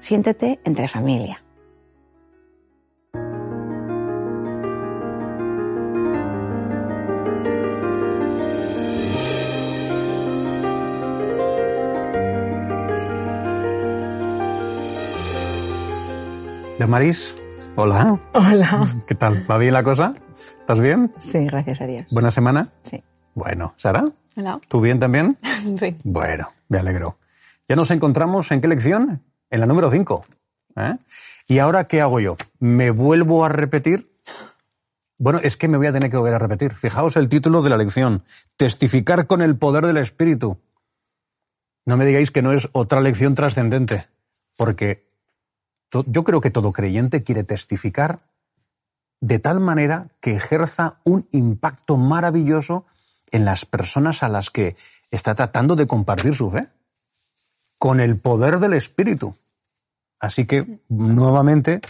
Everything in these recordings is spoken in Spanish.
Siéntete entre familia. Maris, hola. Hola. ¿Qué tal? ¿Va bien la cosa? ¿Estás bien? Sí, gracias a Dios. ¿Buena semana? Sí. Bueno, Sara. Hola. ¿Tú bien también? Sí. Bueno, me alegro. Ya nos encontramos en qué lección? En la número 5. ¿eh? ¿Y ahora qué hago yo? ¿Me vuelvo a repetir? Bueno, es que me voy a tener que volver a repetir. Fijaos el título de la lección. Testificar con el poder del Espíritu. No me digáis que no es otra lección trascendente, porque yo creo que todo creyente quiere testificar de tal manera que ejerza un impacto maravilloso en las personas a las que está tratando de compartir su fe con el poder del Espíritu. Así que, nuevamente,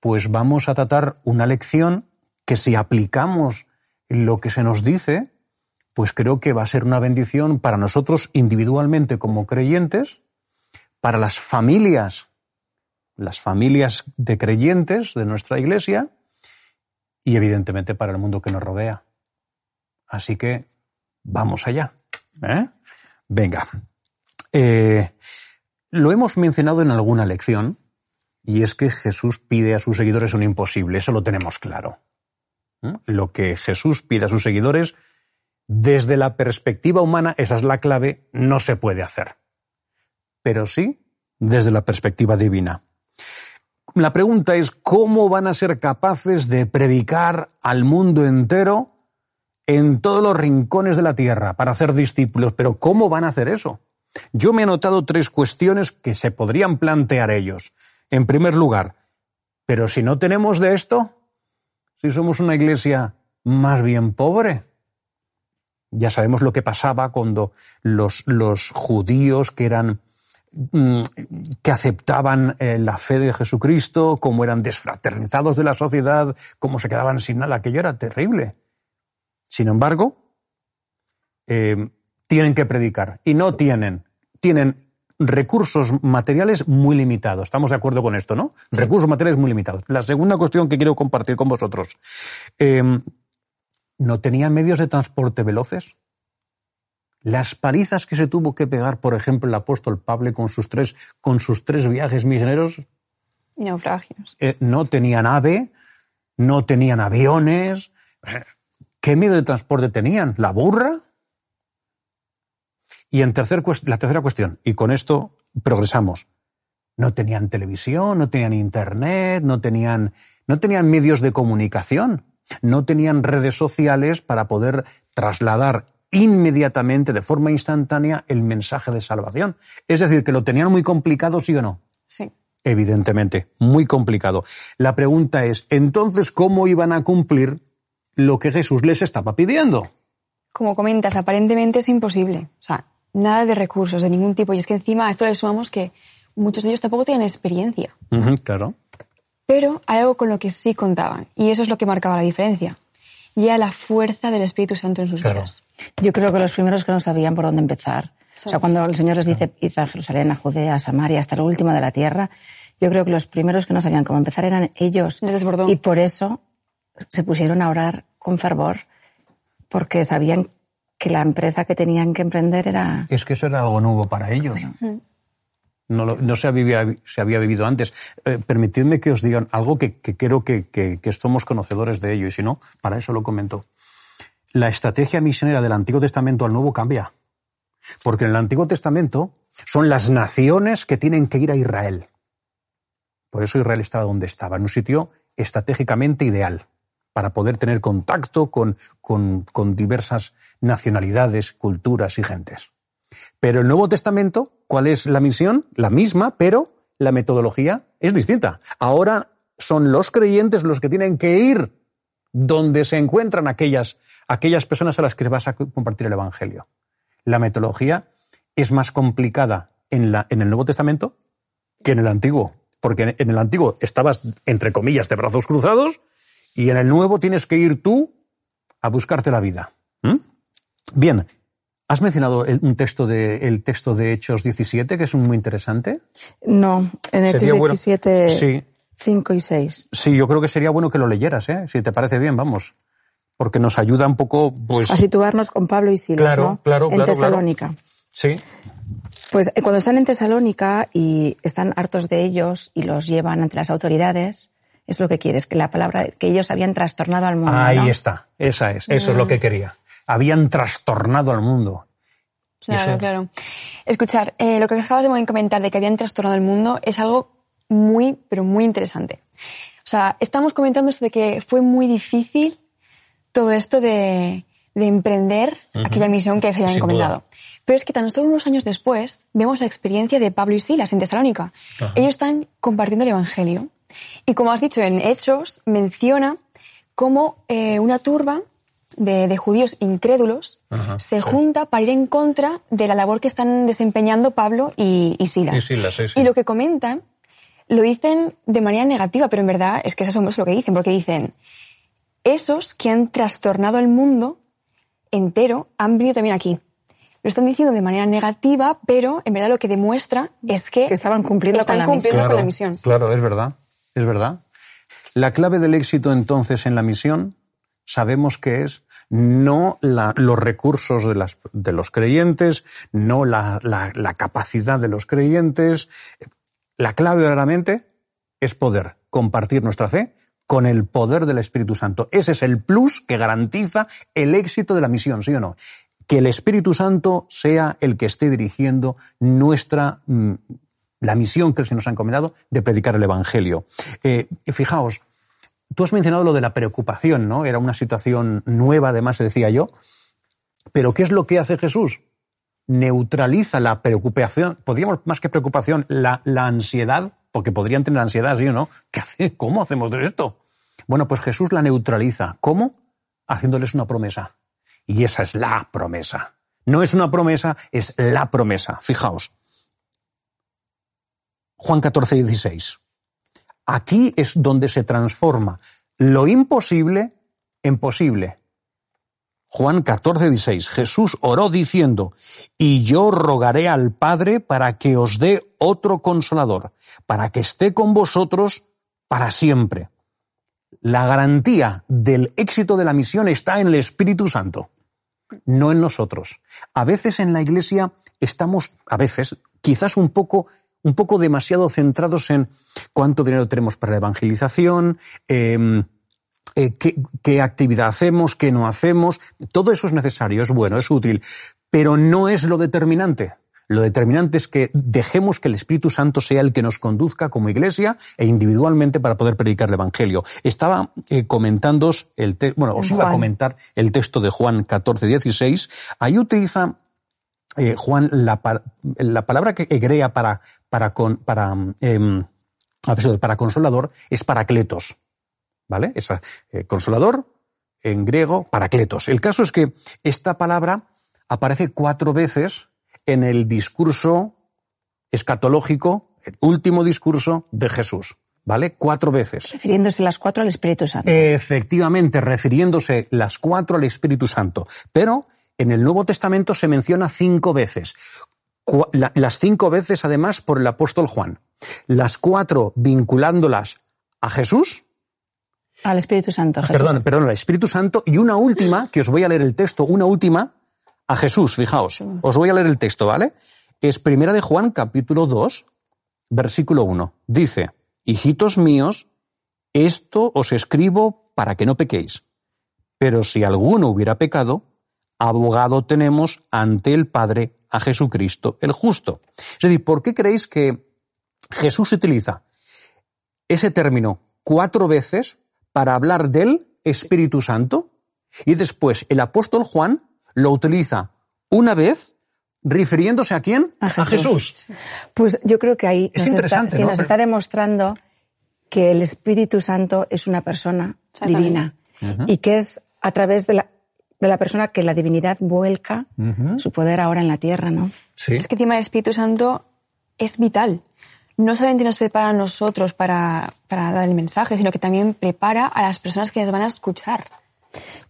pues vamos a tratar una lección que si aplicamos lo que se nos dice, pues creo que va a ser una bendición para nosotros individualmente como creyentes, para las familias, las familias de creyentes de nuestra iglesia y evidentemente para el mundo que nos rodea. Así que vamos allá. ¿eh? Venga. Eh, lo hemos mencionado en alguna lección, y es que Jesús pide a sus seguidores un imposible, eso lo tenemos claro. ¿Mm? Lo que Jesús pide a sus seguidores, desde la perspectiva humana, esa es la clave, no se puede hacer. Pero sí desde la perspectiva divina. La pregunta es, ¿cómo van a ser capaces de predicar al mundo entero en todos los rincones de la tierra para hacer discípulos? Pero ¿cómo van a hacer eso? Yo me he notado tres cuestiones que se podrían plantear ellos. En primer lugar, pero si no tenemos de esto, si somos una iglesia más bien pobre, ya sabemos lo que pasaba cuando los, los judíos que eran mm, que aceptaban eh, la fe de Jesucristo, cómo eran desfraternizados de la sociedad, cómo se quedaban sin nada, aquello era terrible. Sin embargo, eh, tienen que predicar y no tienen. Tienen recursos materiales muy limitados. Estamos de acuerdo con esto, ¿no? Recursos materiales muy limitados. La segunda cuestión que quiero compartir con vosotros. Em, ¿No tenían medios de transporte veloces? Las palizas que se tuvo que pegar, por ejemplo, el apóstol Pablo con sus tres, con sus tres viajes misioneros. Naufragios. Eh, no tenían ave, no tenían aviones. Eh, ¿Qué medio de transporte tenían? ¿La burra? Y en tercer, la tercera cuestión, y con esto progresamos, no tenían televisión, no tenían internet, no tenían, no tenían medios de comunicación, no tenían redes sociales para poder trasladar inmediatamente, de forma instantánea, el mensaje de salvación. Es decir, que lo tenían muy complicado, ¿sí o no? Sí. Evidentemente, muy complicado. La pregunta es, entonces, ¿cómo iban a cumplir lo que Jesús les estaba pidiendo? Como comentas, aparentemente es imposible. O sea, nada de recursos de ningún tipo. Y es que encima a esto le sumamos que muchos de ellos tampoco tienen experiencia. claro. Pero hay algo con lo que sí contaban. Y eso es lo que marcaba la diferencia. Y era la fuerza del Espíritu Santo en sus vidas. Yo creo que los primeros que no sabían por dónde empezar. O sea, cuando el Señor les dice, id a Jerusalén, a Judea, a Samaria, hasta lo último de la tierra, yo creo que los primeros que no sabían cómo empezar eran ellos. Y por eso se pusieron a orar con fervor, porque sabían que la empresa que tenían que emprender era... Es que eso era algo nuevo para ellos. No, no se, había, se, había, vivido antes. Eh, permitidme que os diga algo que, creo que, que, somos conocedores de ello, y si no, para eso lo comento. La estrategia misionera del Antiguo Testamento al Nuevo cambia. Porque en el Antiguo Testamento son las naciones que tienen que ir a Israel. Por eso Israel estaba donde estaba, en un sitio estratégicamente ideal para poder tener contacto con, con, diversas nacionalidades, culturas y gentes. Pero el Nuevo Testamento, ¿cuál es la misión? La misma, pero la metodología es distinta. Ahora son los creyentes los que tienen que ir donde se encuentran aquellas, aquellas personas a las que vas a compartir el Evangelio. La metodología es más complicada en, la, en el Nuevo Testamento que en el Antiguo, porque en el Antiguo estabas, entre comillas, de brazos cruzados, y en el Nuevo tienes que ir tú a buscarte la vida. ¿Mm? Bien, ¿Has mencionado el, un texto de, el texto de Hechos 17, que es muy interesante? No, en Hechos 17, sí. 5 y 6. Sí, yo creo que sería bueno que lo leyeras, ¿eh? si te parece bien, vamos. Porque nos ayuda un poco, pues... A situarnos con Pablo y Silas, claro, ¿no? Claro, En Tesalónica. Sí. Pues eh, cuando están en Tesalónica y están hartos de ellos y los llevan ante las autoridades, es lo que quieres, que la palabra, que ellos habían trastornado al mundo. Ahí está, esa es, eso es lo que mm. quería habían trastornado al mundo. Claro, claro. Escuchar, eh, lo que acabas de comentar de que habían trastornado el mundo es algo muy, pero muy interesante. O sea, estamos comentando esto de que fue muy difícil todo esto de, emprender aquella misión que se había encomendado. Pero es que tan solo unos años después vemos la experiencia de Pablo y Silas en Tesalónica. Ellos están compartiendo el Evangelio. Y como has dicho en Hechos, menciona cómo eh, una turba de, judíos incrédulos se junta para ir en contra de la labor que están desempeñando Pablo y, Silas. Y, lo que comentan lo dicen de manera negativa, pero en verdad es que es asombroso lo que dicen, porque dicen, esos que han trastornado el mundo entero han venido también aquí. Lo están diciendo de manera negativa, pero en verdad lo que demuestra es que, estaban cumpliendo, con, la con la misión. Claro, es verdad, es verdad. La clave del éxito entonces en la misión sabemos que es no los recursos de, los creyentes, no la, la, capacidad de los creyentes. La clave verdaderamente es poder compartir nuestra fe con el poder del Espíritu Santo. Ese es el plus que garantiza el éxito de la misión, ¿sí o no? Que el Espíritu Santo sea el que esté dirigiendo nuestra, mm, la misión que se nos ha encomendado de predicar el Evangelio. Eh, fijaos, Tú has mencionado lo de la preocupación, ¿no? Era una situación nueva, además, decía yo. Pero ¿qué es lo que hace Jesús? Neutraliza la preocupación, podríamos más que preocupación, la, ansiedad, porque podrían tener ansiedad, ¿sí o no? ¿Qué hace? ¿Cómo hacemos esto? Bueno, pues Jesús la neutraliza. ¿Cómo? Haciéndoles una promesa. Y esa es la promesa. No es una promesa, es la promesa. Fijaos. Juan 14, 16. Aquí es donde se transforma lo imposible en posible. Juan 14, 16. Jesús oró diciendo, y yo rogaré al Padre para que os dé otro consolador, para que esté con vosotros para siempre. La garantía del éxito de la misión está en el Espíritu Santo, no en nosotros. A veces en la Iglesia estamos, a veces, quizás un poco un poco demasiado centrados en cuánto dinero tenemos para la evangelización, em, eh, qué, actividad hacemos, qué no hacemos. Todo eso es necesario, es bueno, es útil, pero no es lo determinante. Lo determinante es que dejemos que el Espíritu Santo sea el que nos conduzca como iglesia e individualmente para poder predicar el Evangelio. Estaba eh, comentando el bueno, os iba a comentar el texto de Juan 14, 16. Ahí utiliza eh, Juan, la, la, palabra que crea para, para, con, para, eh, para consolador es paracletos. ¿Vale? Es eh, consolador, en griego, paracletos. El caso es que esta palabra aparece cuatro veces en el discurso escatológico, el último discurso de Jesús. ¿Vale? Cuatro veces. Refiriéndose las cuatro al Espíritu Santo. Efectivamente, refiriéndose las cuatro al Espíritu Santo. Pero en el Nuevo Testamento se menciona cinco veces. Las cinco veces, además, por el apóstol Juan. Las cuatro vinculándolas a Jesús. Al Espíritu Santo. Perdón, perdón, al Espíritu Santo. Y una última, que os voy a leer el texto, una última, a Jesús, fijaos. Os voy a leer el texto, ¿vale? Es primera de Juan, capítulo 2, versículo 1. Dice, hijitos míos, esto os escribo para que no pequéis. Pero si alguno hubiera pecado, abogado tenemos ante el Padre a Jesucristo el justo. Es decir, ¿por qué creéis que Jesús utiliza ese término cuatro veces para hablar del Espíritu Santo? Y después el apóstol Juan lo utiliza una vez refiriéndose a quién? A Jesús. Pues yo creo que ahí Es nos, está, sí, ¿no? nos Pero- está demostrando que el Espíritu Santo es una persona divina y que es a través de la, de la persona que la divinidad vuelca su poder ahora en la tierra, ¿no? Sí. Es que encima el Espíritu Santo es vital. No solamente nos prepara a nosotros para, para dar el mensaje, sino que también prepara a las personas que nos van a escuchar.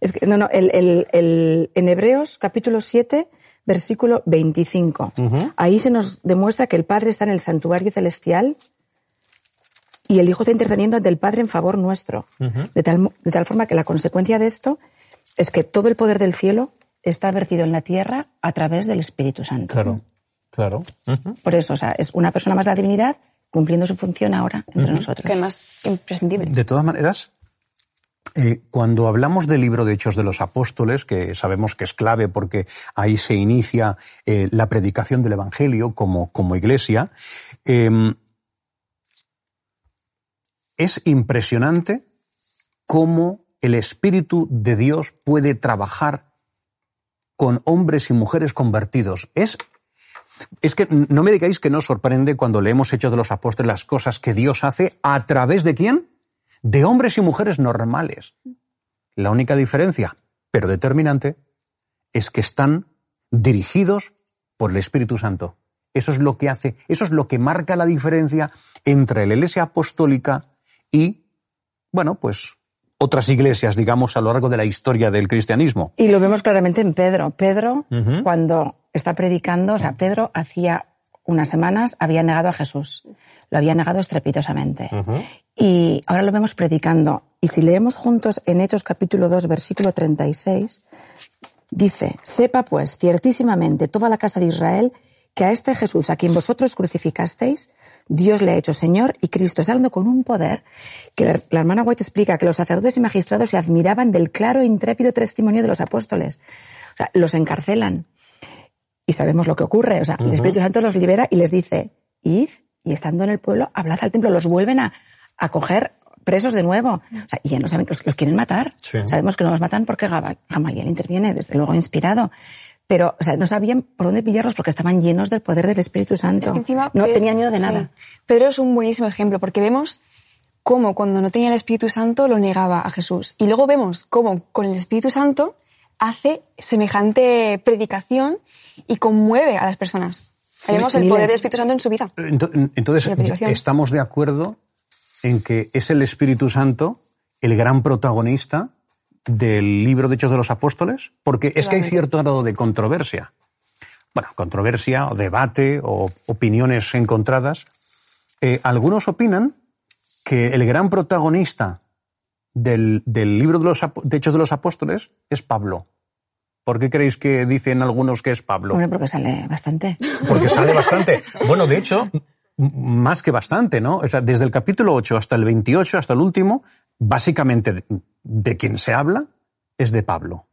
Es que, no, no, el, el- el- en Hebreos capítulo 7, versículo 25. Ahí se nos demuestra que el Padre está en el santuario celestial y el Hijo está intercediendo ante el Padre en favor nuestro. de, tal, de tal forma que la consecuencia de esto es que todo el poder del cielo está vertido en la tierra a través del Espíritu Santo. Claro, claro. Por eso, o sea, es una persona más de la divinidad cumpliendo su función ahora entre nosotros. Que además imprescindible. De todas maneras, eh, cuando hablamos del libro de Hechos de los Apóstoles, que sabemos que es clave porque ahí se inicia eh, la predicación del Evangelio como, como iglesia, eh, es impresionante cómo el Espíritu de Dios puede trabajar con hombres y mujeres convertidos. Es es que no me digáis que no sorprende cuando leemos Hechos de los Apóstoles las cosas que Dios hace a través de quién? De hombres y mujeres normales. La única diferencia, pero determinante, es que están dirigidos por el Espíritu Santo. Eso es lo que hace, eso es lo que marca la diferencia entre la Iglesia apostólica y, bueno, pues otras iglesias, digamos, a lo largo de la historia del cristianismo. Y lo vemos claramente en Pedro. Pedro, cuando está predicando, o sea, Pedro hacía unas semanas había negado a Jesús. Lo había negado estrepitosamente. Y ahora lo vemos predicando. Y si leemos juntos en Hechos capítulo 2, versículo 36, dice, sepa pues ciertísimamente toda la casa de Israel que a este Jesús, a quien vosotros crucificasteis, Dios le ha hecho Señor y Cristo. Está hablando con un poder que la, la hermana White explica que los sacerdotes y magistrados se admiraban del claro e intrépido testimonio de los apóstoles. O sea, los encarcelan. Y sabemos lo que ocurre. O sea, el Espíritu Santo los libera y les dice, id y estando en el pueblo, hablad al templo. Los vuelven a, a coger presos de nuevo. O sea, y ya no saben que los, los quieren matar. Sí. Sabemos que no los matan porque Gamaliel interviene, desde luego inspirado. Pero, o sea, no sabían por dónde pillarlos porque estaban llenos del poder del Espíritu Santo. Es que encima no tenían miedo de sí. nada. Pedro es un buenísimo ejemplo porque vemos cómo cuando no tenía el Espíritu Santo lo negaba a Jesús. Y luego vemos cómo con el Espíritu Santo hace semejante predicación y conmueve a las personas. Ahí vemos el miles. poder del Espíritu Santo en su vida. Ento- Entonces, estamos de acuerdo en que es el Espíritu Santo el gran protagonista del libro de Hechos de los Apóstoles, porque es que hay cierto grado de controversia. Bueno, controversia o debate o opiniones encontradas. Eh, algunos opinan que el gran protagonista del, del libro de, los, de Hechos de los Apóstoles es Pablo. ¿Por qué creéis que dicen algunos que es Pablo? Hombre, porque sale bastante. Porque sale bastante. Bueno, de hecho, más que bastante, ¿no? O sea, desde el capítulo 8 hasta el 28, hasta el último, básicamente de, quien se habla es de Pablo.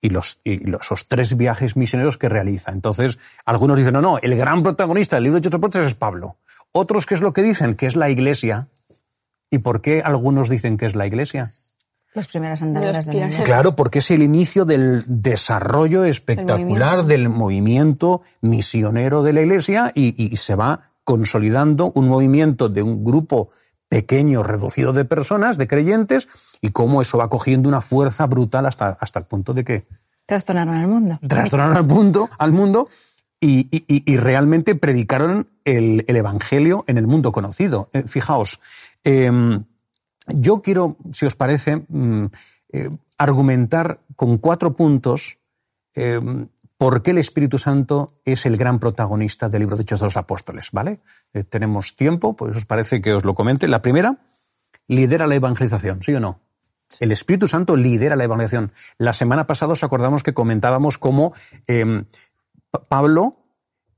Y los, y los esos tres viajes misioneros que realiza. Entonces, algunos dicen, no, no, el gran protagonista del libro de Hechos de los Apóstoles es Pablo. Otros, ¿qué es lo que dicen? Que es la iglesia. ¿Y por qué algunos dicen que es la iglesia? Las primeras andadoras del mundo. Claro, porque es el inicio del desarrollo espectacular del movimiento, misionero de la Iglesia y, y se va consolidando un movimiento de un grupo pequeño, reducido de personas, de creyentes, y cómo eso va cogiendo una fuerza brutal hasta, hasta el punto de que Trastornaron al mundo. trastornaron al mundo, al mundo y, y- y- y realmente predicaron el, el Evangelio en el mundo conocido. Eh, fijaos, em, yo quiero, si os parece, mm, eh, argumentar con cuatro puntos em, por qué el Espíritu Santo es el gran protagonista del libro de Hechos de los Apóstoles, ¿vale? Eh, tenemos tiempo, pues os parece que os lo comente. La primera, lidera la evangelización, ¿sí o no? El Espíritu Santo lidera la evangelización. La semana pasada os acordamos que comentábamos cómo em, Pa- Pablo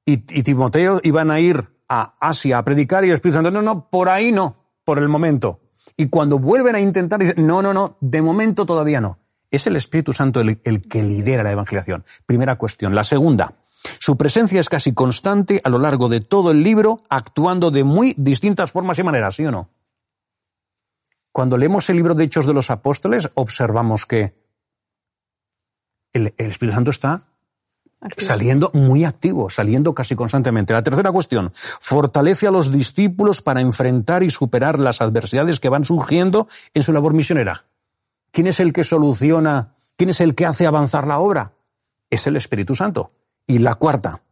y, y Timoteo iban a ir a Asia a predicar y el Espíritu Santo, no, no, por ahí no, por el momento. Y cuando vuelven a intentar, dicen, no, no, no, de momento todavía no. Es el Espíritu Santo el, el que lidera la evangelización. Primera cuestión. La segunda, su presencia es casi constante a lo largo de todo el libro, actuando de muy distintas formas y maneras, ¿sí o no? Cuando leemos el libro de Hechos de los Apóstoles, observamos que el, el Espíritu Santo está Saliendo muy activo, saliendo casi constantemente. La tercera cuestión, fortalece a los discípulos para enfrentar y superar las adversidades que van surgiendo en su labor misionera. ¿Quién es el que soluciona? ¿Quién es el que hace avanzar la obra? Es el Espíritu Santo. Y la cuarta,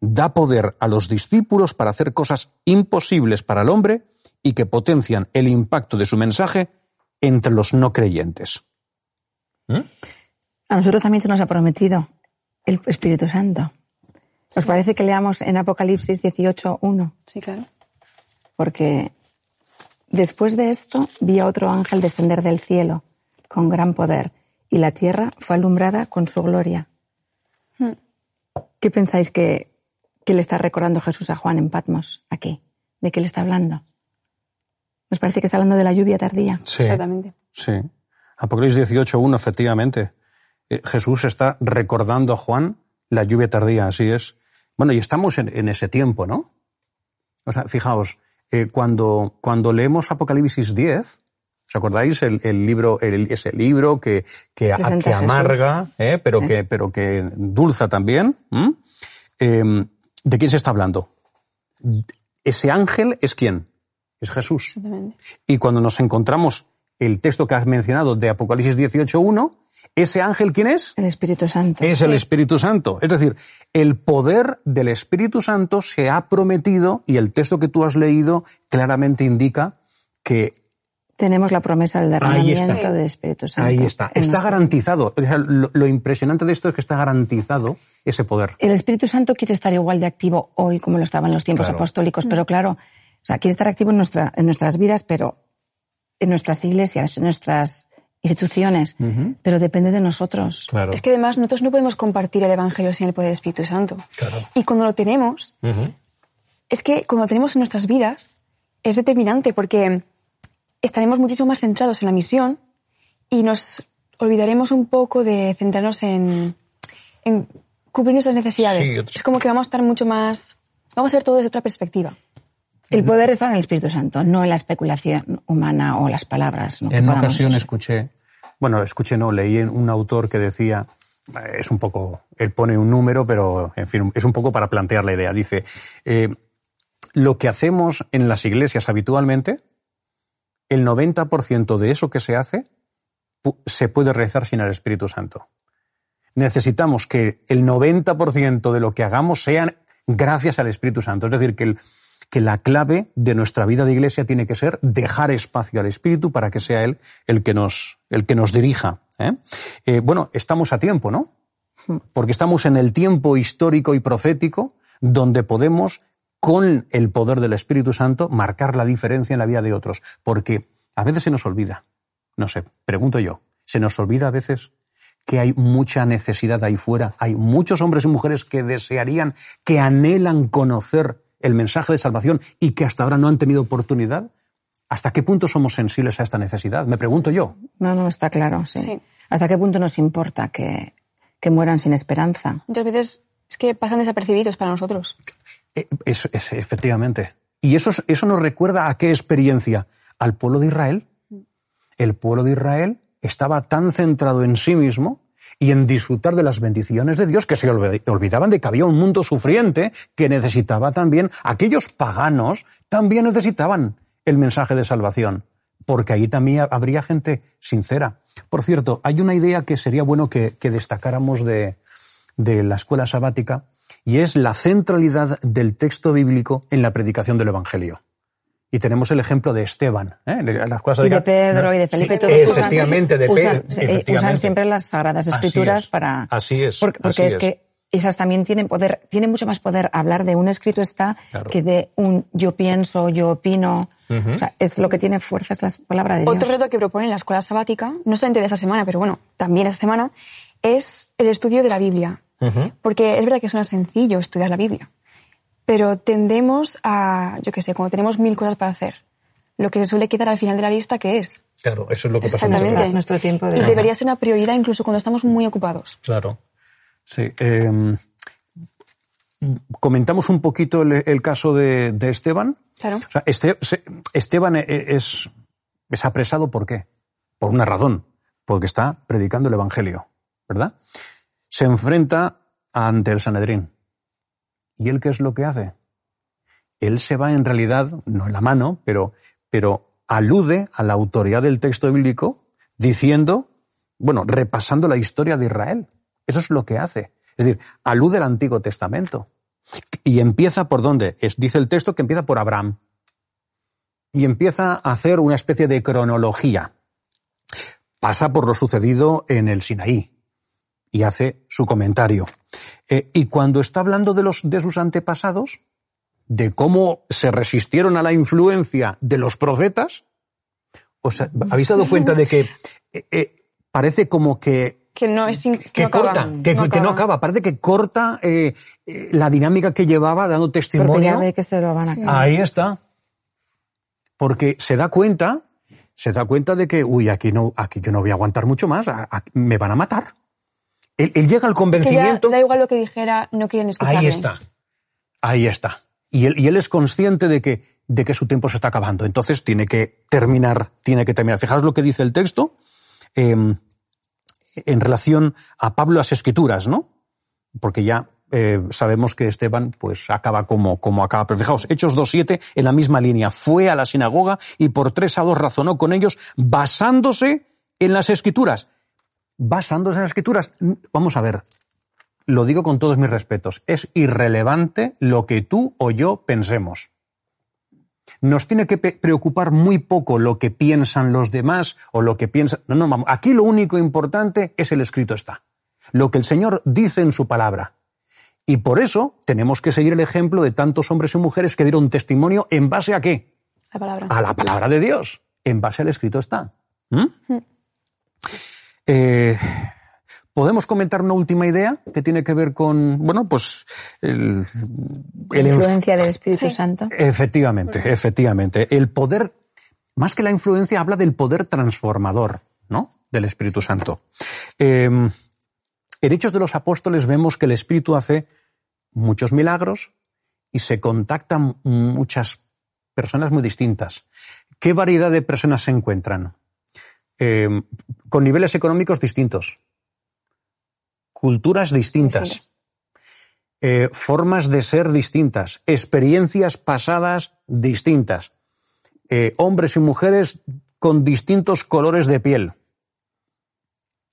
da poder a los discípulos para hacer cosas imposibles para el hombre y que potencian el impacto de su mensaje entre los no creyentes. ¿Mm? A nosotros también se nos ha prometido el Espíritu Santo. ¿Os parece que leamos en Apocalipsis 18.1? Sí, claro. Porque después de esto vi a otro ángel descender del cielo con gran poder y la tierra fue alumbrada con su gloria. Hmm. ¿Qué pensáis que, que, le está recordando Jesús a Juan en Patmos aquí? ¿De qué le está hablando? ¿Nos parece que está hablando de la lluvia tardía? Sí. Exactamente. Sí. Apocalipsis 18.1, efectivamente. Eh, Jesús está recordando a Juan la lluvia tardía, así es. Bueno, y estamos en, ese tiempo, ¿no? O sea, fijaos, eh, cuando, cuando leemos Apocalipsis 10, ¿os acordáis? El, libro, ese libro que, que, amarga, eh, pero, que, pero que dulza también. Em, ¿De quién se está hablando? Ese ángel es quién? Es Jesús. Y cuando nos encontramos el texto que has mencionado de Apocalipsis 18.1, ¿Ese ángel quién es? El Espíritu Santo. Es el Espíritu Santo. Es decir, el poder del Espíritu Santo se ha prometido y el texto que tú has leído claramente indica que tenemos la promesa del derramamiento del Espíritu Santo. Ahí está. Está garantizado. lo, impresionante de esto es que está garantizado ese poder. El Espíritu Santo quiere estar igual de activo hoy como lo estaba en los tiempos apostólicos, pero claro, o sea, quiere estar activo en, nuestra, en nuestras vidas, pero en nuestras iglesias, en nuestras instituciones, pero depende de nosotros. Es que además nosotros no podemos compartir el Evangelio sin el poder del Espíritu Santo. Y cuando lo tenemos, es que cuando lo tenemos en nuestras vidas, es determinante porque estaremos muchísimo más centrados en la misión y nos olvidaremos un poco de centrarnos en, cubrir nuestras necesidades. es como que vamos a estar mucho más, vamos a ver todo desde otra perspectiva. El poder está en el Espíritu Santo, no en la especulación humana o las palabras. en una ocasión escuché, bueno, escuché, no, leí en un autor que decía, es un poco, él pone un número, pero en fin, es un poco para plantear la idea. Dice, eh, lo que hacemos en las iglesias habitualmente, el 90% de eso que se hace se puede realizar sin el Espíritu Santo. Necesitamos que el 90% de lo que hagamos sean gracias al Espíritu Santo. Es decir, que el, que la clave de nuestra vida de iglesia tiene que ser dejar espacio al Espíritu para que sea Él el que nos, el que nos dirija. ¿eh? Eh, bueno, estamos a tiempo, ¿no? Porque estamos en el tiempo histórico y profético donde podemos, con el poder del Espíritu Santo, marcar la diferencia en la vida de otros. Porque a veces se nos olvida, no sé, pregunto yo, se nos olvida a veces que hay mucha necesidad ahí fuera. Hay muchos hombres y mujeres que desearían, que anhelan conocer el mensaje de salvación y que hasta ahora no han tenido oportunidad? ¿Hasta qué punto somos sensibles a esta necesidad? Me pregunto yo. No, no, está claro, sí. ¿Hasta qué punto nos importa que, mueran sin esperanza? Muchas veces es que pasan desapercibidos para nosotros. Eh, es, efectivamente. ¿Y eso, eso nos recuerda a qué experiencia? Al pueblo de Israel. El pueblo de Israel estaba tan centrado en sí mismo y en disfrutar de las bendiciones de Dios, que se olvidaban de que había un mundo sufriente que necesitaba también, aquellos paganos también necesitaban el mensaje de salvación, porque ahí también habría gente sincera. Por cierto, hay una idea que sería bueno que, destacáramos de, de la escuela sabática, y es la centralidad del texto bíblico en la predicación del Evangelio. Y tenemos el ejemplo de Esteban. ¿eh? Las cosas y de, Pedro y de Felipe, todos efectivamente, usan, de Pedro, usan, usan, siempre las Sagradas Escrituras para... Así es. Porque, es, que esas también tienen poder, tienen mucho más poder hablar de un escrito está que de un yo pienso, yo opino. o sea, es lo que tiene fuerza, es la palabra de Dios. Otro reto que propone la escuela sabática, no solamente de esa semana, pero bueno, también esa semana, es el estudio de la Biblia. Porque es verdad que suena sencillo estudiar la Biblia pero tendemos a, yo qué sé, cuando tenemos mil cosas para hacer, lo que se suele quedar al final de la lista, ¿qué es? Claro, eso es lo que pasa en nuestro, tiempo. De... Y debería ser una prioridad incluso cuando estamos muy ocupados. Claro. Sí. Em, comentamos un poquito el, caso de, Esteban. Claro. O sea, este, Esteban e, e, es, es apresado ¿por qué? Por una razón. Porque está predicando el Evangelio, ¿verdad? Se enfrenta ante el Sanedrín. ¿Y él qué es lo que hace? Él se va en realidad, no en la mano, pero, pero alude a la autoridad del texto bíblico diciendo, bueno, repasando la historia de Israel. Eso es lo que hace. Es decir, alude al Antiguo Testamento. Y empieza por dónde? Es, dice el texto que empieza por Abraham. Y empieza a hacer una especie de cronología. Pasa por lo sucedido en el Sinaí y hace su comentario. Eh, y cuando está hablando de, los, de sus antepasados, de cómo se resistieron a la influencia de los profetas, ¿os habéis dado cuenta de que eh, eh, parece como que que no es que, corta, que, no acaba. Parece que corta la dinámica que llevaba dando testimonio. que se lo van a Ahí está. Porque se da cuenta se da cuenta de que, uy, aquí no, aquí yo no voy a aguantar mucho más, me van a matar. Él, llega al convencimiento. da igual lo que dijera, no quieren escucharme. Ahí está. Ahí está. Y él, y él es consciente de que, de que su tiempo se está acabando. Entonces tiene que terminar, tiene que terminar. Fijaos lo que dice el texto em, en relación a Pablo las escrituras, ¿no? Porque ya eh, sabemos que Esteban pues acaba como, como acaba. Pero fijaos, Hechos 2.7 en la misma línea. Fue a la sinagoga y por tres a dos razonó con ellos basándose en las escrituras. Basándose en las escrituras. Vamos a ver, lo digo con todos mis respetos, es irrelevante lo que tú o yo pensemos. Nos tiene que preocupar muy poco lo que piensan los demás o lo que piensan. No, no, aquí lo único importante es el escrito está. Lo que el Señor dice en su palabra. Y por eso tenemos que seguir el ejemplo de tantos hombres y mujeres que dieron testimonio en base a qué? La palabra. A la palabra de Dios. En base al escrito está. ¿Mm? Eh, Podemos comentar una última idea que tiene que ver con, bueno, pues el, la influencia del Espíritu Santo. Efectivamente, efectivamente. El poder, más que la influencia, habla del poder transformador, ¿no? Del Espíritu Santo. Eh, en Hechos de los Apóstoles vemos que el Espíritu hace muchos milagros y se contactan muchas personas muy distintas. ¿Qué variedad de personas se encuentran? Em, con niveles económicos distintos, culturas distintas, eh, formas de ser distintas, experiencias pasadas distintas, eh, hombres y mujeres con distintos colores de piel.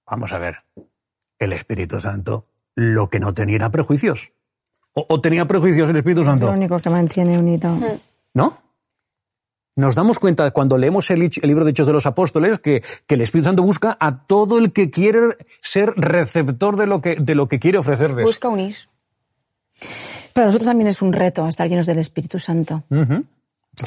Vamos a ver, el Espíritu Santo lo que no tenía era prejuicios. ¿O, tenía prejuicios el Espíritu Santo? Es lo único que mantiene unido. ¿No? Nos damos cuenta cuando leemos el, libro de Hechos de los Apóstoles que, el Espíritu Santo busca a todo el que quiere ser receptor de lo que, de lo que quiere ofrecerles. Busca unir. Para nosotros también es un reto estar llenos del Espíritu Santo.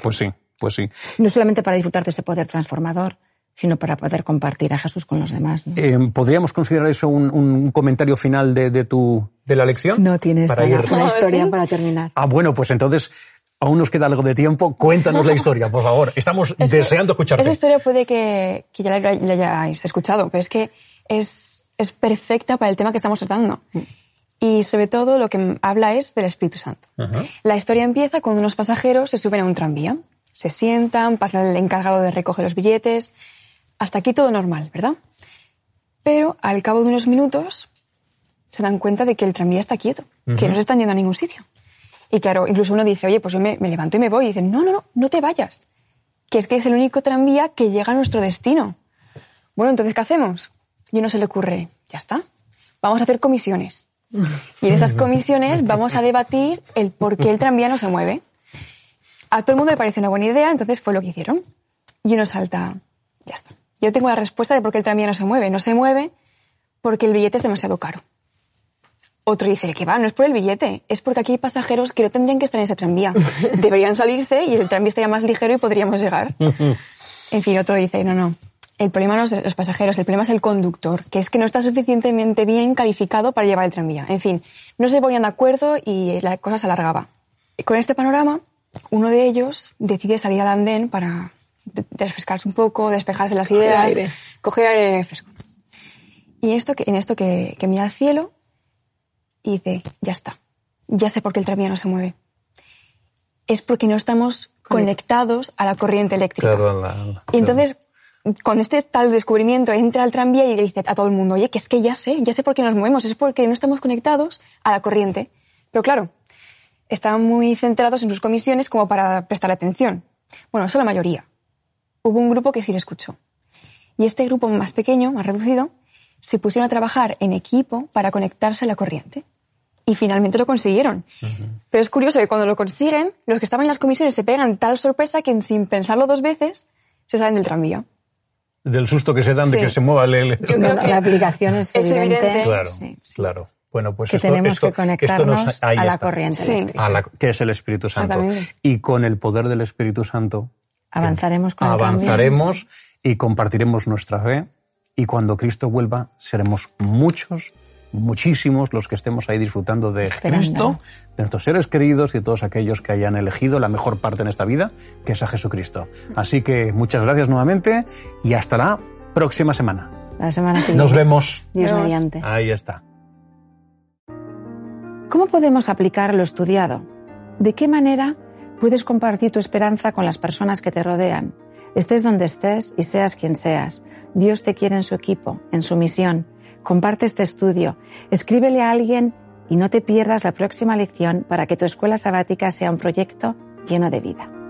Pues sí, pues sí. No solamente para disfrutar de ese poder transformador, sino para poder compartir a Jesús con los demás. Eh, ¿Podríamos considerar eso un, comentario final de, tu, de la lección? No tienes una historia para terminar. Ah, bueno, pues entonces aún nos queda algo de tiempo. Cuéntanos la historia, por favor. Estamos deseando escucharte. Esa historia puede que, ya la, hayáis escuchado, pero es que es, es perfecta para el tema que estamos tratando. Y sobre todo lo que habla es del Espíritu Santo. La historia empieza cuando unos pasajeros se suben a un tranvía. Se sientan, pasa el encargado de recoger los billetes, hasta aquí todo normal, ¿verdad? Pero al cabo de unos minutos se dan cuenta de que el tranvía está quieto, que no se están yendo a ningún sitio. Y claro, incluso uno dice, oye, pues yo me, levanto y me voy. Y dicen, no, no, no, no te vayas. Que es que es el único tranvía que llega a nuestro destino. Bueno, entonces, ¿qué hacemos? Y uno se le ocurre, ya está, vamos a hacer comisiones. Y en esas comisiones vamos a debatir el por qué el tranvía no se mueve. A todo el mundo le parece una buena idea, entonces fue lo que hicieron. Y uno salta, ya está. Yo tengo la respuesta de por qué el tranvía no se mueve. No se mueve porque el billete es demasiado caro. Otro dice que va, no es por el billete, es porque aquí hay pasajeros que no tendrían que estar en ese tranvía. Deberían salirse y el tranvía estaría más ligero y podríamos llegar. En fin, otro dice, no, no. El problema no es los pasajeros, el problema es el conductor, que es que no está suficientemente bien calificado para llevar el tranvía. En fin, no se ponían de acuerdo y la cosa se alargaba. con este panorama, uno de ellos decide salir al andén para refrescarse un poco, despejarse las ideas, coger aire fresco. Y esto que, en esto que, mira al cielo y dice, ya está, ya sé por qué el tranvía no se mueve. Es porque no estamos conectados a la corriente eléctrica. y entonces, con este tal descubrimiento entra al tranvía y dice a todo el mundo, oye, que es que ya sé, ya sé por qué nos movemos, es porque no estamos conectados a la corriente. Pero claro, estaban muy centrados en sus comisiones como para prestar atención. Bueno, eso la mayoría. Hubo un grupo que sí le escuchó. Y este grupo más pequeño, más reducido, se pusieron a trabajar en equipo para conectarse a la corriente. Y finalmente lo consiguieron. Pero es curioso que cuando lo consiguen, los que estaban en las comisiones se pegan tal sorpresa que sin pensarlo dos veces se salen del tranvía. Del susto que se dan de que se mueva el... Yo creo que la aplicación es, evidente. Claro, claro. Bueno, pues que esto, tenemos esto, que conectarnos esto nos, a la corriente a la, que es el Espíritu Santo. Y con el poder del Espíritu Santo avanzaremos con avanzaremos y compartiremos nuestra fe. Y cuando Cristo vuelva seremos muchos, muchísimos los que estemos ahí disfrutando de Cristo, de nuestros seres queridos y de todos aquellos que hayan elegido la mejor parte en esta vida, que es a Jesucristo. Así que muchas gracias nuevamente y hasta la próxima semana. La semana que Nos vemos. Dios mediante. Ahí está. ¿Cómo podemos aplicar lo estudiado? ¿De qué manera puedes compartir tu esperanza con las personas que te rodean? Estés donde estés y seas quien seas. Dios te quiere en su equipo, en su misión. Comparte este estudio, escríbele a alguien y no te pierdas la próxima lección para que tu escuela sabática sea un proyecto lleno de vida.